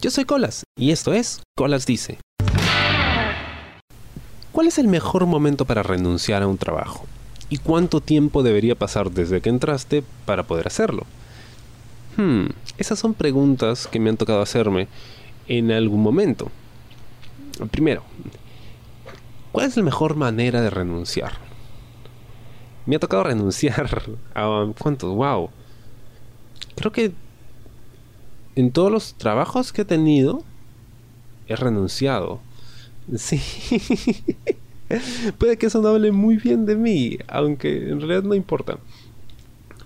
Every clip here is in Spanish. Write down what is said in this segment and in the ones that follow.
Yo soy Colas y esto es Colas Dice. ¿Cuál es el mejor momento para renunciar a un trabajo? ¿Y cuánto tiempo debería pasar desde que entraste para poder hacerlo? Hmm, esas son preguntas que me han tocado hacerme en algún momento. Primero, ¿cuál es la mejor manera de renunciar? Me ha tocado renunciar a... ¿Cuántos? ¡Wow! Creo que en todos los trabajos que he tenido, he renunciado. Sí. Puede que eso no hable muy bien de mí, aunque en realidad no importa.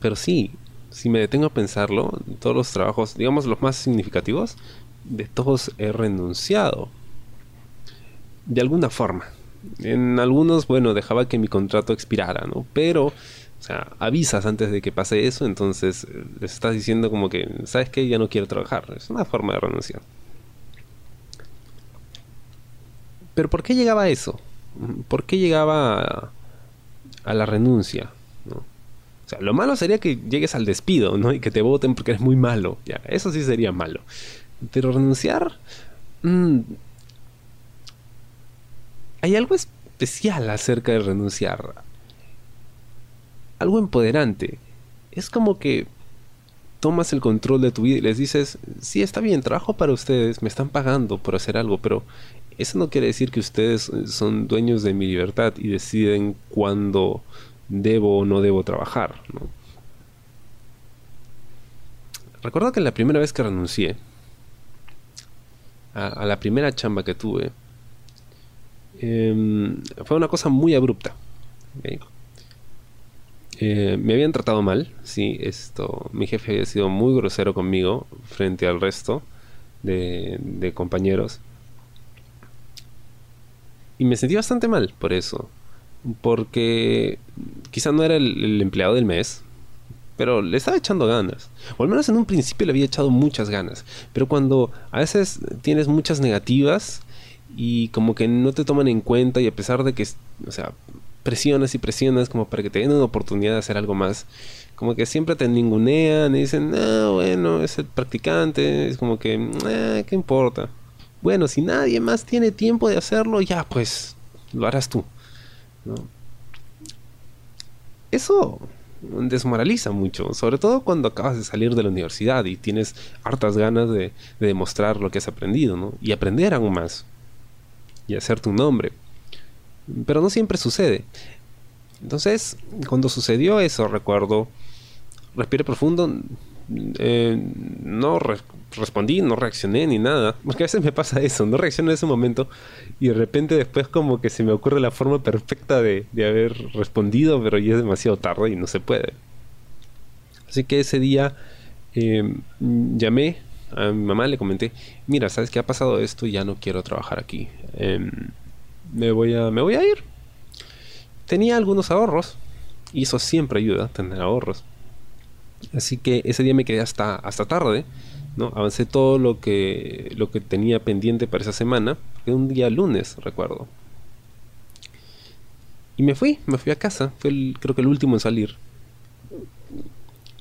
Pero sí, si me detengo a pensarlo, todos los trabajos, digamos los más significativos, de todos he renunciado. De alguna forma. En algunos, bueno, dejaba que mi contrato expirara, ¿no? Pero, o sea, avisas antes de que pase eso, entonces eh, les estás diciendo como que, ¿sabes qué? Ya no quiero trabajar. Es una forma de renunciar. Pero ¿por qué llegaba eso? ¿Por qué llegaba a, la renuncia? O sea, lo malo sería que llegues al despido, ¿no? Y que te voten porque eres muy malo. Ya, eso sí sería malo. Pero renunciar... Mm, hay algo especial acerca de renunciar. Algo empoderante. Es como que tomas el control de tu vida y les dices, sí, está bien, trabajo para ustedes, me están pagando por hacer algo, pero eso no quiere decir que ustedes son dueños de mi libertad y deciden cuándo debo o no debo trabajar. Recuerdo que la primera vez que renuncié, a, la primera chamba que tuve, em, fue una cosa muy abrupta. Eh, me habían tratado mal, sí, esto, mi jefe había sido muy grosero conmigo frente al resto de compañeros y me sentí bastante mal por eso. Porque quizá no era el, empleado del mes, pero le estaba echando ganas. O al menos en un principio le había echado muchas ganas. Pero cuando a veces tienes muchas negativas y como que no te toman en cuenta y a pesar de que, o sea, presionas y presionas como para que te den una oportunidad de hacer algo más, como que siempre te ningunean y dicen, ah, bueno, es el practicante, es como que, ah, ¿qué importa? bueno, si nadie más tiene tiempo de hacerlo, ya pues lo harás tú. Eso desmoraliza mucho, sobre todo cuando acabas de salir de la universidad y tienes hartas ganas de, demostrar lo que has aprendido, ¿no? Y aprender aún más. Y hacer tu nombre. Pero no siempre sucede. Entonces, cuando sucedió eso, recuerdo, respiré profundo, eh, no respondí, no reaccioné ni nada. Porque a veces me pasa eso, no reacciono en ese momento y de repente después como que se me ocurre la forma perfecta de, haber respondido, pero ya es demasiado tarde y no se puede. Así que ese día em, llamé a mi mamá, le comenté, mira, ¿sabes qué ha pasado esto? Ya no quiero trabajar aquí. Em, me, voy a, me voy a ir. Tenía algunos ahorros y eso siempre ayuda, tener ahorros. Así que ese día me quedé hasta, hasta tarde, ¿no? Avancé todo lo que, lo que tenía pendiente para esa semana, que un día lunes, recuerdo. Y me fui, me fui a casa, fue creo que el último en salir.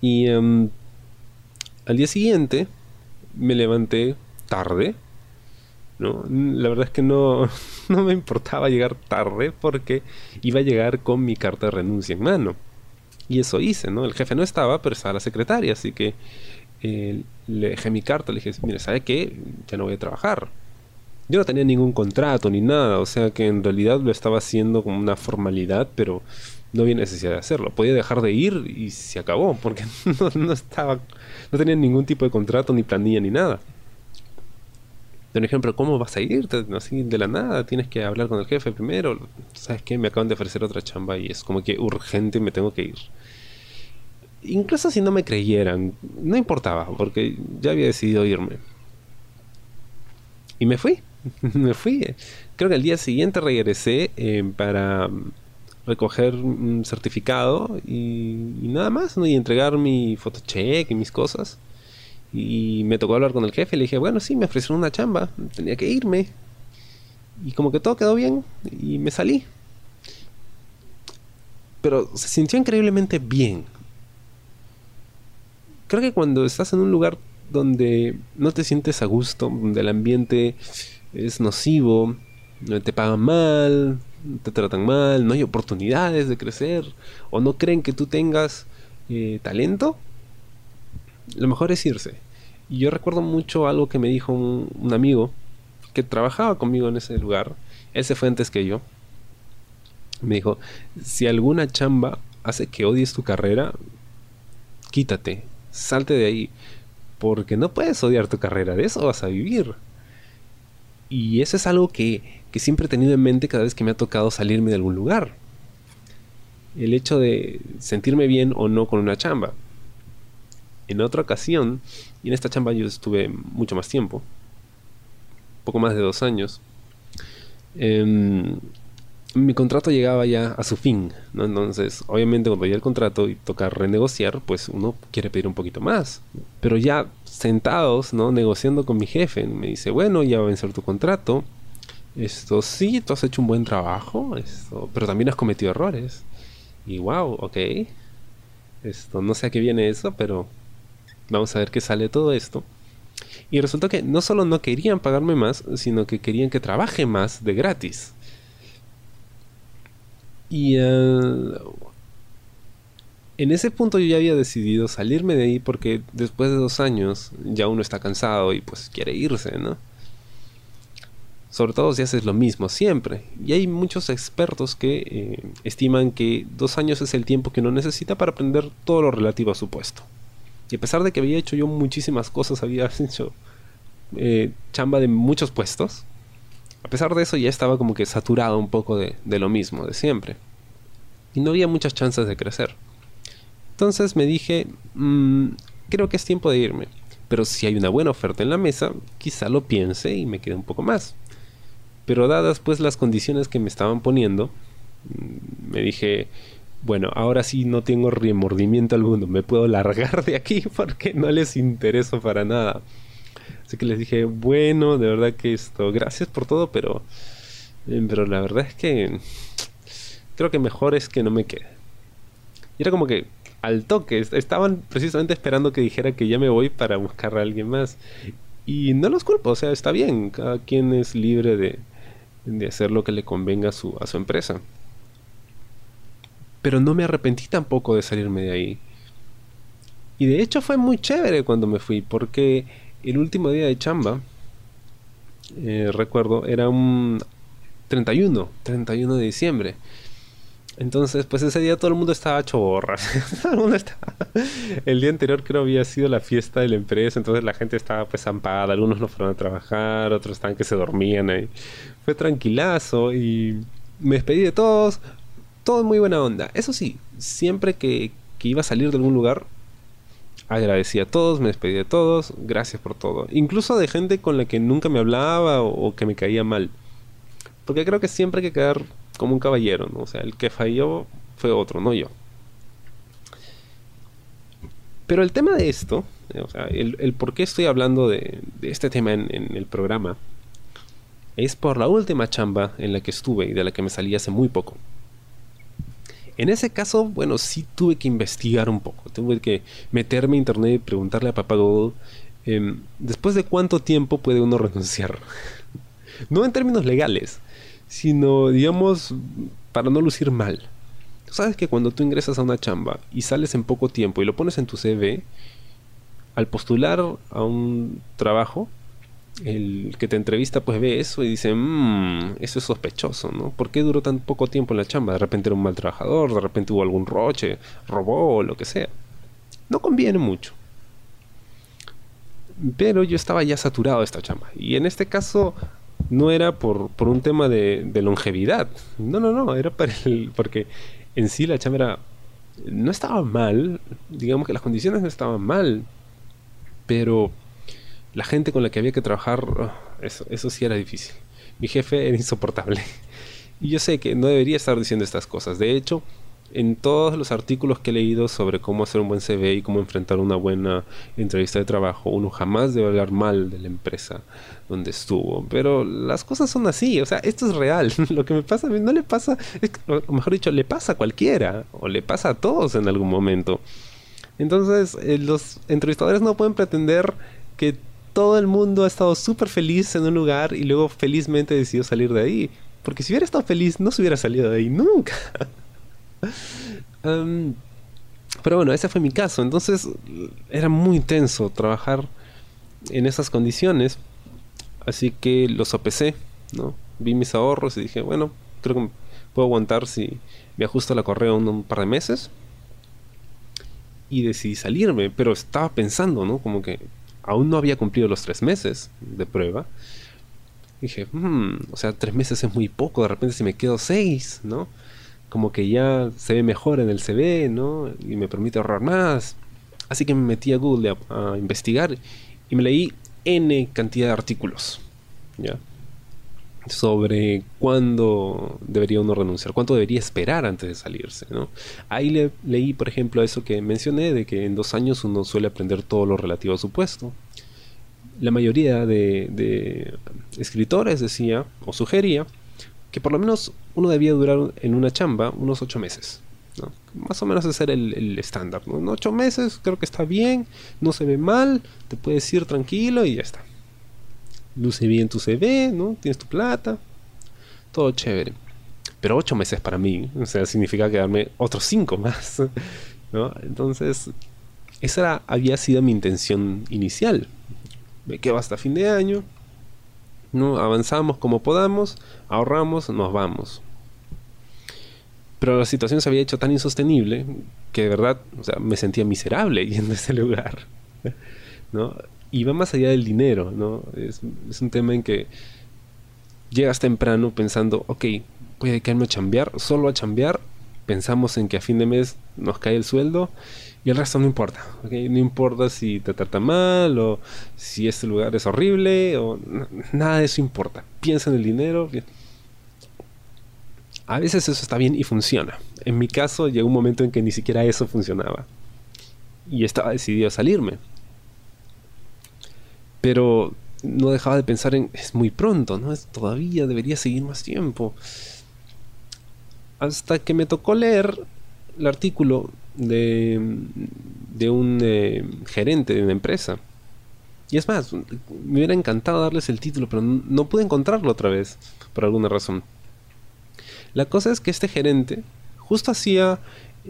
Y em, al día siguiente me levanté tarde, ¿no? La verdad es que no, no me importaba llegar tarde porque iba a llegar con mi carta de renuncia en mano. Y eso hice, ¿no? El jefe no estaba, pero estaba la secretaria, así que eh, le dejé mi carta, le dije, mire, ¿sabe qué? Ya no voy a trabajar. Yo no tenía ningún contrato ni nada, o sea que en realidad lo estaba haciendo como una formalidad, pero no había necesidad de hacerlo. Podía dejar de ir y se acabó, porque no, no estaba, no tenía ningún tipo de contrato, ni planilla, ni nada por ejemplo, ¿cómo vas a irte? Así de la nada, tienes que hablar con el jefe primero. ¿Sabes qué? Me acaban de ofrecer otra chamba y es como que urgente me tengo que ir. Incluso si no me creyeran, no importaba, porque ya había decidido irme. Y me fui, me fui. Creo que al día siguiente regresé eh, para recoger un certificado y, y, nada más, ¿no? Y entregar mi fotocheck y mis cosas. Y me tocó hablar con el jefe y le dije, bueno, sí, me ofrecieron una chamba, tenía que irme. Y como que todo quedó bien y me salí. Pero se sintió increíblemente bien. Creo que cuando estás en un lugar donde no te sientes a gusto, donde el ambiente es nocivo, te pagan mal, te tratan mal, no hay oportunidades de crecer, o no creen que tú tengas eh, talento, lo mejor es irse. Y yo recuerdo mucho algo que me dijo un, amigo que trabajaba conmigo en ese lugar. Él se fue antes que yo. Me dijo, si alguna chamba hace que odies tu carrera, quítate, salte de ahí. Porque no puedes odiar tu carrera, de eso vas a vivir. Y eso es algo que, que siempre he tenido en mente cada vez que me ha tocado salirme de algún lugar. El hecho de sentirme bien o no con una chamba. En otra ocasión, y en esta chamba yo estuve mucho más tiempo, poco más de dos años, em, mi contrato llegaba ya a su fin. Entonces, obviamente cuando llega el contrato y toca renegociar, pues uno quiere pedir un poquito más. Pero ya sentados, ¿no? Negociando con mi jefe, me dice, bueno, ya va a vencer tu contrato. Esto sí, tú has hecho un buen trabajo, esto, pero también has cometido errores. Y wow, ok. Esto, no sé a qué viene eso, pero Vamos a ver qué sale todo esto. Y resultó que no solo no querían pagarme más, sino que querían que trabaje más de gratis. Y eh, en ese punto yo ya había decidido salirme de ahí porque después de dos años ya uno está cansado y pues quiere irse, ¿no? Sobre todo si haces lo mismo siempre. Y hay muchos expertos que eh, estiman que dos años es el tiempo que uno necesita para aprender todo lo relativo a su puesto. Y a pesar de que había hecho yo muchísimas cosas, había hecho eh, chamba de muchos puestos, a pesar de eso ya estaba como que saturado un poco de, lo mismo, de siempre. Y no había muchas chances de crecer. Entonces me dije, mm, creo que es tiempo de irme. Pero si hay una buena oferta en la mesa, quizá lo piense y me quede un poco más. Pero dadas pues las condiciones que me estaban poniendo, mm, me dije, bueno, ahora sí no tengo remordimiento alguno, me puedo largar de aquí porque no les intereso para nada. Así que les dije, bueno, de verdad que esto, gracias por todo, pero, eh, pero la verdad es que creo que mejor es que no me quede. Y era como que al toque, estaban precisamente esperando que dijera que ya me voy para buscar a alguien más. Y no los culpo, o sea, está bien, cada quien es libre de, de hacer lo que le convenga a su, a su empresa. Pero no me arrepentí tampoco de salirme de ahí. Y de hecho fue muy chévere cuando me fui, porque el último día de chamba, eh, recuerdo, era un 31, 31 de diciembre. Entonces, pues ese día todo el mundo estaba choborra. el día anterior creo había sido la fiesta de la empresa, entonces la gente estaba pues ampada, algunos no fueron a trabajar, otros estaban que se dormían ahí. Fue tranquilazo y me despedí de todos, todo muy buena onda. Eso sí, siempre que, iba a salir de algún lugar, agradecí a todos, me despedí de todos, gracias por todo. Incluso de gente con la que nunca me hablaba o, que me caía mal. Porque creo que siempre hay que quedar como un caballero, ¿no? O sea, el que falló fue otro, no yo. Pero el tema de esto, o sea, el, por qué estoy hablando de, este tema en, el programa, es por la última chamba en la que estuve y de la que me salí hace muy poco. En ese caso, bueno, sí tuve que investigar un poco. Tuve que meterme a internet y preguntarle a papá Google, em, ¿después de cuánto tiempo puede uno renunciar? no en términos legales, sino, digamos, para no lucir mal. Tú sabes que cuando tú ingresas a una chamba y sales en poco tiempo y lo pones en tu CV, al postular a un trabajo, el que te entrevista pues ve eso y dice, mmm, eso es sospechoso, ¿no? ¿Por qué duró tan poco tiempo en la chamba? De repente era un mal trabajador, de repente hubo algún roche, robó o lo que sea. No conviene mucho. Pero yo estaba ya saturado de esta chamba. Y en este caso no era por, por un tema de, longevidad. No, no, no, era para el, porque en sí la chamba era, no estaba mal, digamos que las condiciones no estaban mal, pero la gente con la que había que trabajar, eso, eso sí era difícil. Mi jefe era insoportable. Y yo sé que no debería estar diciendo estas cosas. De hecho, en todos los artículos que he leído sobre cómo hacer un buen CV y cómo enfrentar una buena entrevista de trabajo, uno jamás debe hablar mal de la empresa donde estuvo. Pero las cosas son así, o sea, esto es real. Lo que me pasa a mí no le pasa, o mejor dicho, le pasa a cualquiera, o le pasa a todos en algún momento. Entonces, eh, los entrevistadores no pueden pretender que todo el mundo ha estado súper feliz en un lugar y luego felizmente decidió salir de ahí. Porque si hubiera estado feliz, no se hubiera salido de ahí nunca. Pero bueno, ese fue mi caso. Entonces era muy intenso trabajar en esas condiciones. Así que lo sopesé, ¿no? Vi mis ahorros y dije, bueno, creo que puedo aguantar si me ajusto la correa un, par de meses. Y decidí salirme, pero estaba pensando, ¿no? Como que aún no había cumplido los tres meses de prueba. dije, hmm, o sea, tres meses es muy poco, de repente si me quedo seis, ¿no? Como que ya se ve mejor en el CV, ¿no? Y me permite ahorrar más. Así que me metí a Google a, a investigar y me leí N cantidad de artículos, ¿ya? Sobre cuándo debería uno renunciar, cuánto debería esperar antes de salirse. ¿no? Ahí le, leí, por ejemplo, eso que mencioné, de que en dos años uno suele aprender todo lo relativo a su puesto. La mayoría de, escritores decía o sugería que por lo menos uno debía durar en una chamba unos ocho meses. Más o menos ese era el, estándar. En ocho meses creo que está bien, no se ve mal, te puedes ir tranquilo y ya está luce bien tu CV, ¿no? Tienes tu plata, todo chévere. Pero ocho meses para mí, o sea, significa quedarme otros cinco más, ¿no? Entonces, esa había sido mi intención inicial. Me quedo hasta fin de año, ¿no? Avanzamos como podamos, ahorramos, nos vamos. Pero la situación se había hecho tan insostenible que de verdad, o sea, me sentía miserable yendo a ese lugar. ¿no? Y va más allá del dinero, ¿no? Es, un tema en que llegas temprano pensando, ok, voy a dedicarme a chambear, solo a chambear, pensamos en que a fin de mes nos cae el sueldo y el resto no importa, No importa si te trata mal o si este lugar es horrible o nada de eso importa. Piensa en el dinero. A veces eso está bien y funciona. En mi caso llegó un momento en que ni siquiera eso funcionaba. Y estaba decidido a salirme. Pero no dejaba de pensar en, es muy pronto, ¿no? Es, todavía debería seguir más tiempo. Hasta que me tocó leer el artículo de, de un eh, gerente de una empresa. Y es más, me hubiera encantado darles el título, pero no, pude encontrarlo otra vez, por alguna razón. La cosa es que este gerente justo hacía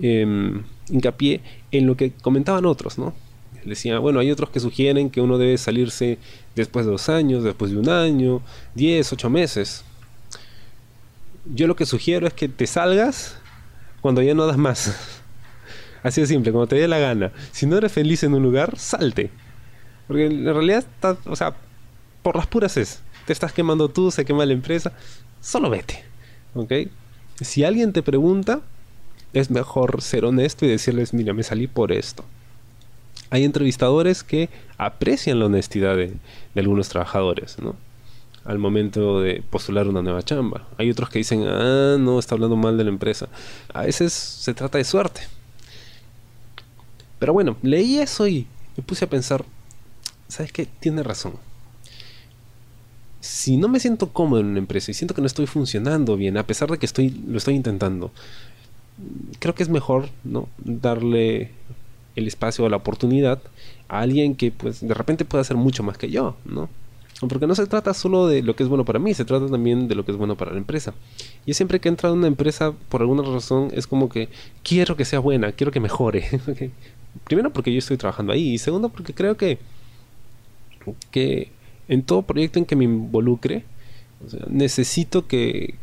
em, hincapié en lo que comentaban otros, ¿no? Decía, bueno, hay otros que sugieren que uno debe salirse después de dos años, después de un año, diez, ocho meses. Yo lo que sugiero es que te salgas cuando ya no das más. Así de simple, cuando te dé la gana. Si no eres feliz en un lugar, salte. Porque en realidad, o sea, por las puras es. Te estás quemando tú, se quema la empresa. Solo vete. ¿Ok? Si alguien te pregunta, es mejor ser honesto y decirles, mira, me salí por esto hay entrevistadores que aprecian la honestidad de, algunos trabajadores, ¿no? Al momento de postular una nueva chamba. Hay otros que dicen, ah, no, está hablando mal de la empresa. A veces se trata de suerte. Pero bueno, leí eso y me puse a pensar, ¿sabes qué? Tiene razón. Si no me siento cómodo en una empresa y siento que no estoy funcionando bien, a pesar de que estoy, lo estoy intentando, creo que es mejor ¿no? darle el espacio o la oportunidad a alguien que pues de repente puede hacer mucho más que yo, ¿no? Porque no se trata solo de lo que es bueno para mí, se trata también de lo que es bueno para la empresa. Y siempre que he entrado en una empresa, por alguna razón, es como que quiero que sea buena, quiero que mejore. Primero porque yo estoy trabajando ahí y segundo porque creo que, que en todo proyecto en que me involucre, necesito que,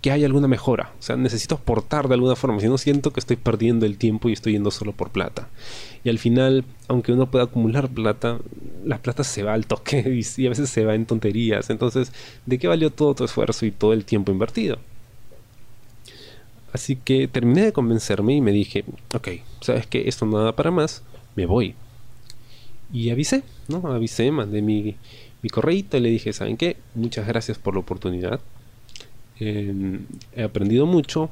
que hay alguna mejora. O sea, necesito aportar de alguna forma. Si no siento que estoy perdiendo el tiempo y estoy yendo solo por plata. Y al final, aunque uno pueda acumular plata, la plata se va al toque y, a veces se va en tonterías. Entonces, ¿de qué valió todo tu esfuerzo y todo el tiempo invertido? Así que terminé de convencerme y me dije, ok, sabes que esto no da para más, me voy. Y avisé, ¿no? Avisé, mandé mi, mi correíto y le dije, ¿saben qué? Muchas gracias por la oportunidad he aprendido mucho,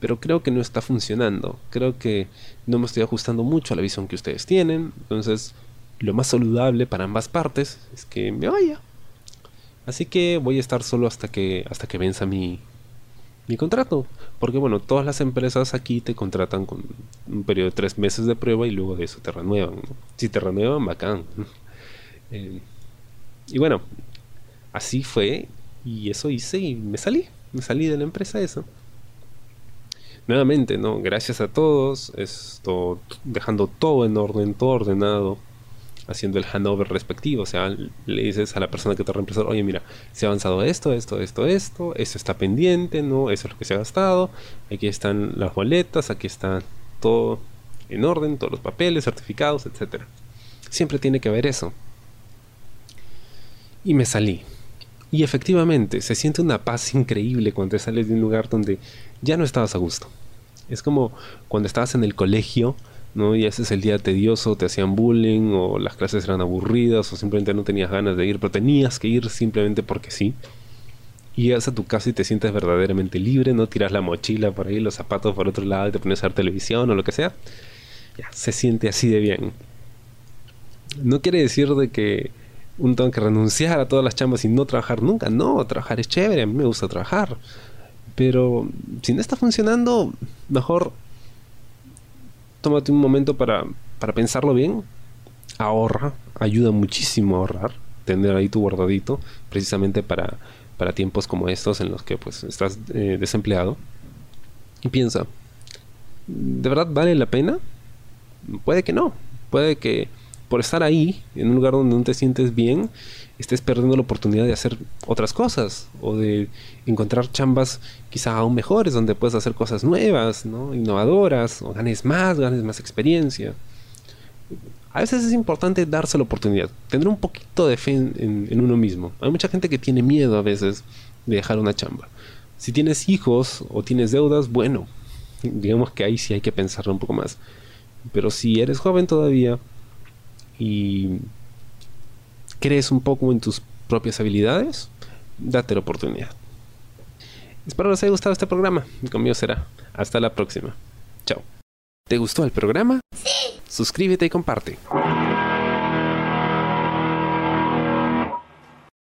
pero creo que no está funcionando. Creo que no me estoy ajustando mucho a la visión que ustedes tienen. Entonces, lo más saludable para ambas partes es que me vaya. Así que voy a estar solo hasta que hasta que venza mi, mi contrato. Porque bueno, todas las empresas aquí te contratan con un periodo de tres meses de prueba y luego de eso te renuevan. Si te renuevan, bacán. Eh, y bueno, así fue y eso hice y me salí, me salí de la empresa eso. Nuevamente, ¿no? Gracias a todos, esto, dejando todo en orden, todo ordenado, haciendo el handover respectivo. O sea, le dices a la persona que te reemplazó, oye, mira, se ha avanzado esto, esto, esto, esto, esto está pendiente, ¿no? Eso es lo que se ha gastado, aquí están las boletas, aquí está todo en orden, todos los papeles, certificados, etcétera. Siempre tiene que haber eso. Y me salí. Y efectivamente, se siente una paz increíble cuando te sales de un lugar donde ya no estabas a gusto. Es como cuando estabas en el colegio, ¿no? Y ese es el día tedioso, te hacían bullying, o las clases eran aburridas, o simplemente no tenías ganas de ir, pero tenías que ir simplemente porque sí. Y llegas a tu casa y te sientes verdaderamente libre, no tiras la mochila por ahí, los zapatos por otro lado y te pones a ver televisión o lo que sea. Ya, se siente así de bien. No quiere decir de que uno tenga que renunciar a todas las chambas y no trabajar nunca. No, trabajar es chévere, a mí me gusta trabajar. Pero si no está funcionando, mejor tómate un momento para, para pensarlo bien. Ahorra, ayuda muchísimo a ahorrar. Tener ahí tu guardadito, precisamente para, para tiempos como estos en los que pues estás eh, desempleado. Y piensa, ¿de verdad vale la pena? Puede que no. Puede que por estar ahí, en un lugar donde no te sientes bien, estés perdiendo la oportunidad de hacer otras cosas o de encontrar chambas quizá aún mejores donde puedes hacer cosas nuevas, ¿no? innovadoras, o ganes más, ganes más experiencia. A veces es importante darse la oportunidad, tener un poquito de fe en, en uno mismo. Hay mucha gente que tiene miedo a veces de dejar una chamba. Si tienes hijos o tienes deudas, bueno, digamos que ahí sí hay que pensarlo un poco más. Pero si eres joven todavía y crees un poco en tus propias habilidades, date la oportunidad. Espero les haya gustado este programa. Conmigo será. Hasta la próxima. Chao. ¿Te gustó el programa? Sí. Suscríbete y comparte.